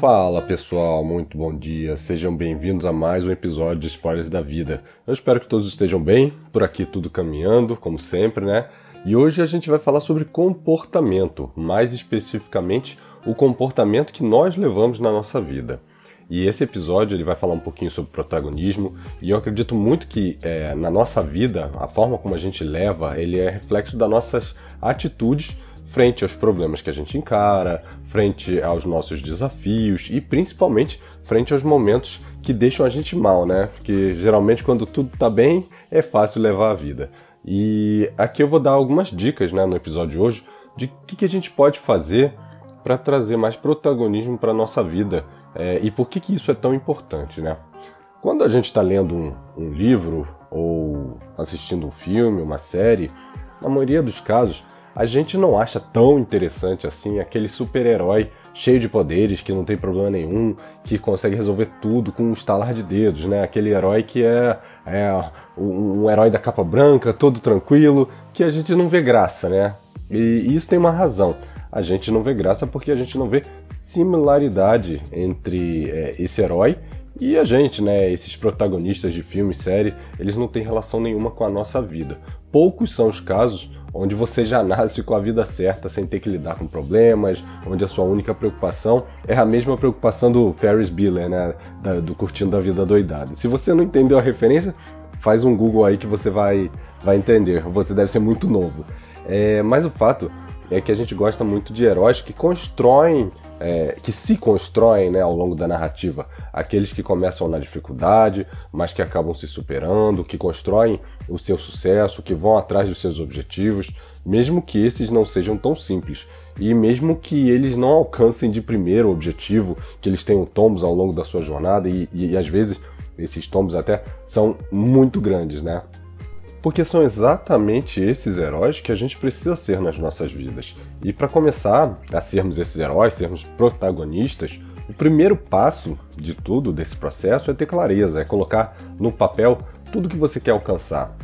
Fala pessoal, muito bom dia, sejam bem-vindos a mais um episódio de Spoilers da Vida. Eu espero que todos estejam bem, por aqui tudo caminhando, como sempre, né? E hoje a gente vai falar sobre comportamento, mais especificamente o comportamento que nós levamos na nossa vida. E esse episódio ele vai falar um pouquinho sobre protagonismo e eu acredito muito que é, na nossa vida a forma como a gente leva ele é reflexo das nossas atitudes frente aos problemas que a gente encara, frente aos nossos desafios e principalmente frente aos momentos que deixam a gente mal, né? Porque geralmente quando tudo tá bem é fácil levar a vida. E aqui eu vou dar algumas dicas né, no episódio de hoje de o que, que, a gente pode fazer para trazer mais protagonismo para nossa vida é, e por que, que isso é tão importante, né? Quando a gente está lendo um, um livro ou assistindo um filme, uma série, na maioria dos casos a gente não acha tão interessante assim aquele super-herói cheio de poderes, que não tem problema nenhum, que consegue resolver tudo com um estalar de dedos, né? Aquele herói que é, é um, herói da capa branca, todo tranquilo, que a gente não vê graça, né? E isso tem uma razão. A gente não vê graça porque a gente não vê similaridade entre é, esse herói e a gente, né? Esses protagonistas de filme e série, eles não têm relação nenhuma com a nossa vida. Poucos são os casos onde você já nasce com a vida certa sem ter que lidar com problemas, onde a sua única preocupação é a mesma preocupação do Ferris Bueller, né, da, do Curtindo a Vida Doidada. Se você não entendeu a referência, faz um Google aí que você vai, vai entender. Você deve ser muito novo. É, mas o fato é que a gente gosta muito de heróis que constroem é, que se constroem né, ao longo da narrativa. Aqueles que começam na dificuldade, mas que acabam se superando, que constroem o seu sucesso, que vão atrás dos seus objetivos, mesmo que esses não sejam tão simples. E mesmo que eles não alcancem de primeiro o objetivo, que eles tenham tombos ao longo da sua jornada, e, e, e às vezes esses tombos até são muito grandes, né? Porque são exatamente esses heróis que a gente precisa ser nas nossas vidas. E para começar a sermos esses heróis, sermos protagonistas, o primeiro passo de tudo desse processo é ter clareza, é colocar no papel tudo que você quer alcançar.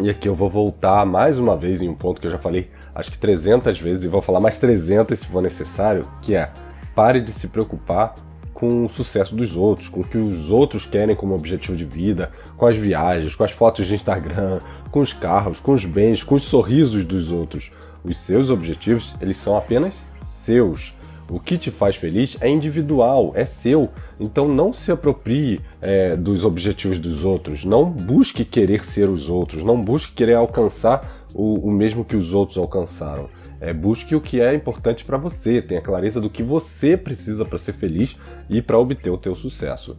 E aqui eu vou voltar mais uma vez em um ponto que eu já falei acho que 300 vezes e vou falar mais 300 se for necessário, que é pare de se preocupar com o sucesso dos outros, com o que os outros querem como objetivo de vida, com as viagens, com as fotos de Instagram, com os carros, com os bens, com os sorrisos dos outros. Os seus objetivos, eles são apenas seus. O que te faz feliz é individual, é seu. Então não se aproprie é, dos objetivos dos outros. Não busque querer ser os outros. Não busque querer alcançar o, o mesmo que os outros alcançaram. É, busque o que é importante para você, tenha clareza do que você precisa para ser feliz e para obter o teu sucesso.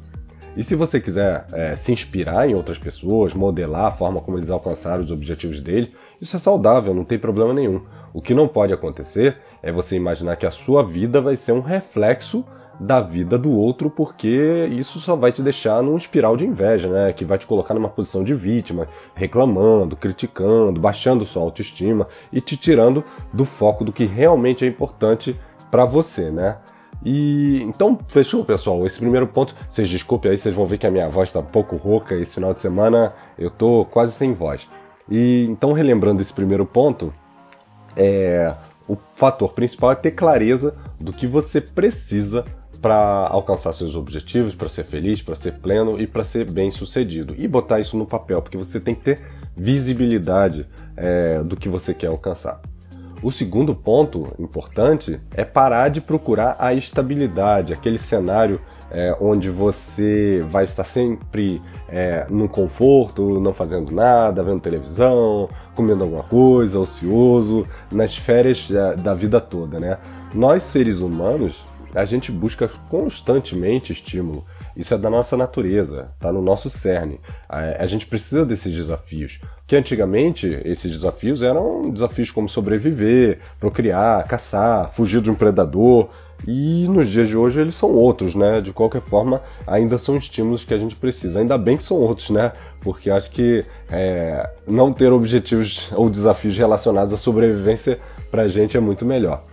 E se você quiser é, se inspirar em outras pessoas, modelar a forma como eles alcançaram os objetivos dele, isso é saudável, não tem problema nenhum. O que não pode acontecer é você imaginar que a sua vida vai ser um reflexo da vida do outro, porque isso só vai te deixar num espiral de inveja, né? Que vai te colocar numa posição de vítima, reclamando, criticando, baixando sua autoestima e te tirando do foco do que realmente é importante para você, né? E então, fechou, pessoal. Esse primeiro ponto, vocês desculpem aí, vocês vão ver que a minha voz está um pouco rouca esse final de semana, eu tô quase sem voz. E então, relembrando esse primeiro ponto, é, o fator principal é ter clareza do que você precisa para alcançar seus objetivos, para ser feliz, para ser pleno e para ser bem sucedido. E botar isso no papel, porque você tem que ter visibilidade é, do que você quer alcançar. O segundo ponto importante é parar de procurar a estabilidade, aquele cenário é, onde você vai estar sempre é, no conforto, não fazendo nada, vendo televisão, comendo alguma coisa, ocioso, nas férias da, da vida toda, né? Nós seres humanos a gente busca constantemente estímulo. Isso é da nossa natureza, está no nosso cerne. A, a, gente precisa desses desafios. Que antigamente esses desafios eram desafios como sobreviver, procriar, caçar, fugir de um predador. E nos dias de hoje eles são outros, né? De qualquer forma, ainda são estímulos que a gente precisa. Ainda bem que são outros, né? Porque acho que é, não ter objetivos ou desafios relacionados à sobrevivência pra gente é muito melhor.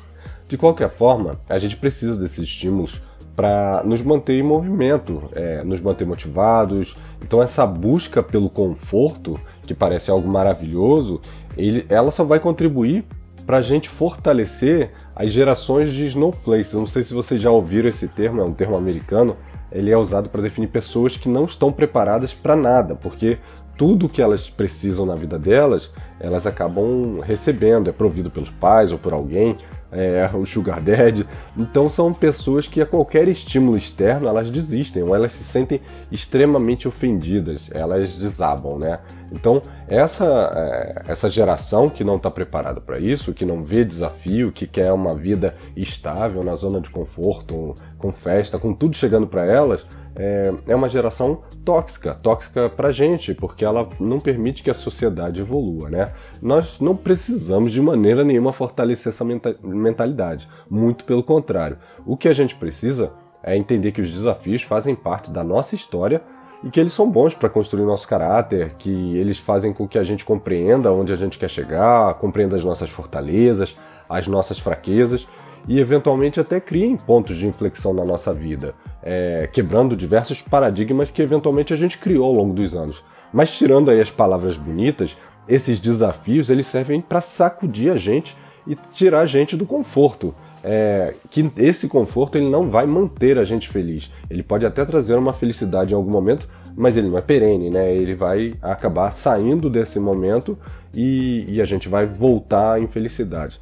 De qualquer forma, a gente precisa desses estímulos para nos manter em movimento, é, nos manter motivados. Então, essa busca pelo conforto, que parece algo maravilhoso, ele, ela só vai contribuir para a gente fortalecer as gerações de snowflakes. Não sei se vocês já ouviram esse termo, é um termo americano. Ele é usado para definir pessoas que não estão preparadas para nada, porque tudo que elas precisam na vida delas, elas acabam recebendo, é provido pelos pais ou por alguém, é, o sugar daddy. Então são pessoas que a qualquer estímulo externo elas desistem, ou elas se sentem extremamente ofendidas, elas desabam, né? Então essa é, essa geração que não está preparada para isso, que não vê desafio, que quer uma vida estável na zona de conforto, com festa, com tudo chegando para elas, é, é uma geração tóxica, tóxica para gente, porque ela não permite que a sociedade evolua, né? Nós não precisamos de maneira nenhuma fortalecer essa mentalidade, muito pelo contrário. O que a gente precisa é entender que os desafios fazem parte da nossa história e que eles são bons para construir nosso caráter, que eles fazem com que a gente compreenda onde a gente quer chegar, compreenda as nossas fortalezas, as nossas fraquezas e eventualmente até criem pontos de inflexão na nossa vida, é, quebrando diversos paradigmas que eventualmente a gente criou ao longo dos anos. Mas tirando aí as palavras bonitas, esses desafios eles servem para sacudir a gente e tirar a gente do conforto. É, que esse conforto ele não vai manter a gente feliz. Ele pode até trazer uma felicidade em algum momento, mas ele não é perene, né? Ele vai acabar saindo desse momento e, e a gente vai voltar à infelicidade.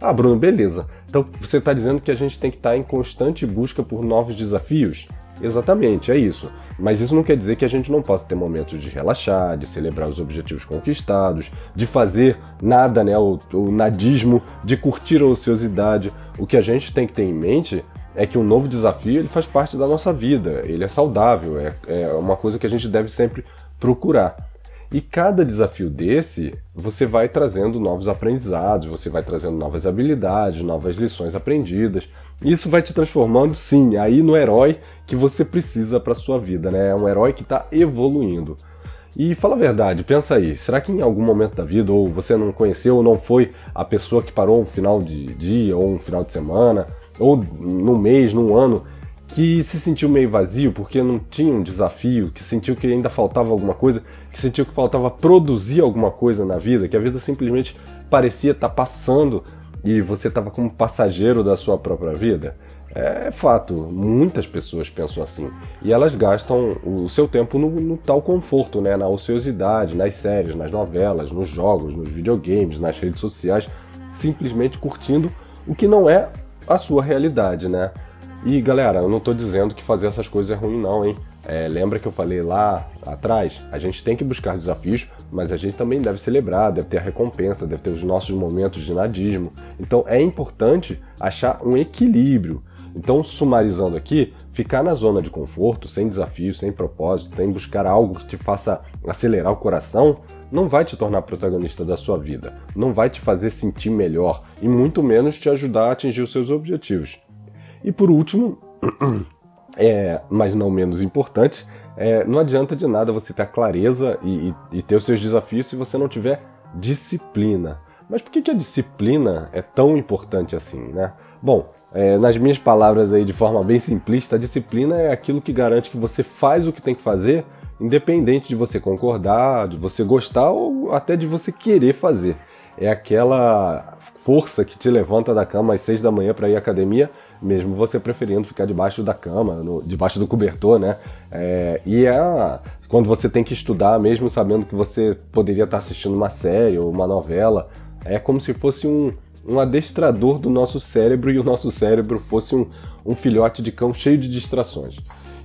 Ah, Bruno, beleza. Então você está dizendo que a gente tem que estar tá em constante busca por novos desafios? Exatamente, é isso. Mas isso não quer dizer que a gente não possa ter momentos de relaxar, de celebrar os objetivos conquistados, de fazer nada, né, o, o nadismo, de curtir a ociosidade. O que a gente tem que ter em mente é que um novo desafio ele faz parte da nossa vida, ele é saudável, é, é uma coisa que a gente deve sempre procurar. E cada desafio desse, você vai trazendo novos aprendizados, você vai trazendo novas habilidades, novas lições aprendidas. Isso vai te transformando, sim, aí no herói que você precisa para sua vida, né? É um herói que está evoluindo. E fala a verdade, pensa aí, será que em algum momento da vida, ou você não conheceu ou não foi a pessoa que parou um final de dia, ou um final de semana, ou num mês, num ano, que se sentiu meio vazio porque não tinha um desafio, que sentiu que ainda faltava alguma coisa, que sentiu que faltava produzir alguma coisa na vida, que a vida simplesmente parecia estar tá passando e você estava como passageiro da sua própria vida? É fato, muitas pessoas pensam assim. E elas gastam o seu tempo no, no, tal conforto, né? na ociosidade, nas séries, nas novelas, nos jogos, nos videogames, nas redes sociais, simplesmente curtindo o que não é a sua realidade, né? E galera, eu não estou dizendo que fazer essas coisas é ruim, não, hein? É, lembra que eu falei lá atrás? A gente tem que buscar desafios, mas a gente também deve celebrar, deve ter a recompensa, deve ter os nossos momentos de nadismo. Então é importante achar um equilíbrio. Então, sumarizando aqui, ficar na zona de conforto, sem desafios, sem propósito, sem buscar algo que te faça acelerar o coração, não vai te tornar protagonista da sua vida, não vai te fazer sentir melhor e muito menos te ajudar a atingir os seus objetivos. E por último, é, mas não menos importante, é, não adianta de nada você ter clareza e, e, e, ter os seus desafios se você não tiver disciplina. Mas por que, que a disciplina é tão importante assim, né? Bom, é, nas minhas palavras aí de forma bem simplista, a disciplina é aquilo que garante que você faz o que tem que fazer, independente de você concordar, de você gostar ou até de você querer fazer. É aquela força que te levanta da cama às seis da manhã para ir à academia, mesmo você preferindo ficar debaixo da cama, no, debaixo do cobertor, né? É, e é quando você tem que estudar, mesmo sabendo que você poderia estar assistindo uma série ou uma novela, é como se fosse um, um adestrador do nosso cérebro e o nosso cérebro fosse um, um filhote de cão cheio de distrações.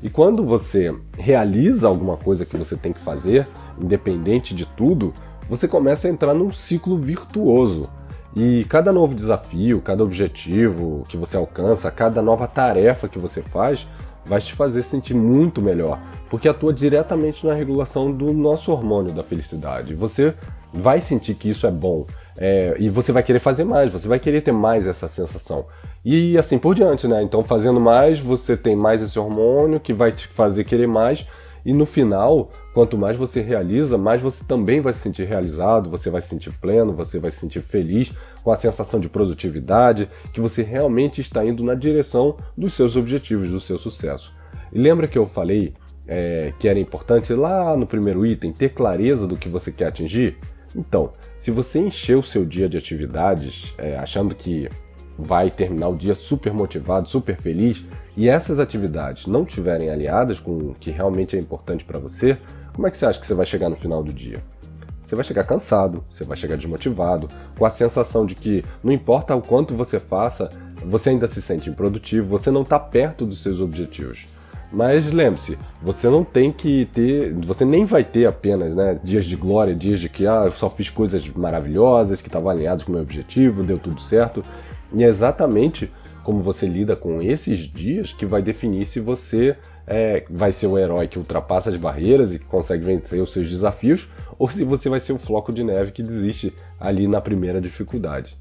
E quando você realiza alguma coisa que você tem que fazer, independente de tudo, você começa a entrar num ciclo virtuoso e cada novo desafio, cada objetivo que você alcança, cada nova tarefa que você faz, vai te fazer sentir muito melhor, porque atua diretamente na regulação do nosso hormônio da felicidade. Você vai sentir que isso é bom é, e você vai querer fazer mais, você vai querer ter mais essa sensação. E assim por diante, né? Então, fazendo mais, você tem mais esse hormônio que vai te fazer querer mais e no final, quanto mais você realiza, mais você também vai se sentir realizado, você vai se sentir pleno, você vai se sentir feliz, com a sensação de produtividade, que você realmente está indo na direção dos seus objetivos, do seu sucesso. E lembra que eu falei é, que era importante lá no primeiro item ter clareza do que você quer atingir? Então, Se você encher o seu dia de atividades, é, achando que vai terminar o dia super motivado, super feliz, e essas atividades não estiverem aliadas com o que realmente é importante para você, como é que você acha que você vai chegar no final do dia? Você vai chegar cansado, você vai chegar desmotivado, com a sensação de que não importa o quanto você faça, você ainda se sente improdutivo, você não está perto dos seus objetivos. Mas lembre-se, você não tem que ter, você nem vai ter apenas né, dias de glória, dias de que ah, eu só fiz coisas maravilhosas, que estavam alinhados com o meu objetivo, deu tudo certo. E é exatamente como você lida com esses dias que vai definir se você é, vai ser o herói que ultrapassa as barreiras e consegue vencer os seus desafios, ou se você vai ser o floco de neve que desiste ali na primeira dificuldade.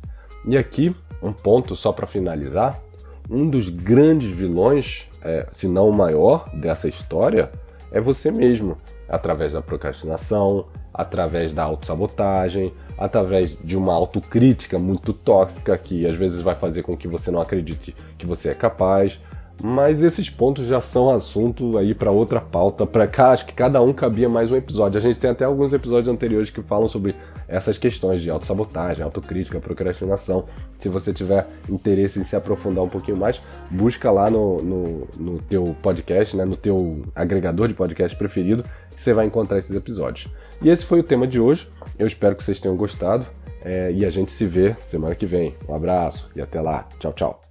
E aqui, um ponto só para finalizar: um dos grandes vilões, é, se não o maior, dessa história é você mesmo, através da procrastinação, através da autossabotagem, através de uma autocrítica muito tóxica que às vezes vai fazer com que você não acredite que você é capaz. Mas esses pontos já são assunto aí para outra pauta. Para cá, acho que cada um cabia mais um episódio. A gente tem até alguns episódios anteriores que falam sobre essas questões de autossabotagem, autocrítica, procrastinação. Se você tiver interesse em se aprofundar um pouquinho mais, busca lá no, no, no teu podcast, né, no teu agregador de podcast preferido, você vai encontrar esses episódios. E esse foi o tema de hoje. Eu espero que vocês tenham gostado. É, e a gente se vê semana que vem. Um abraço e até lá. Tchau, tchau.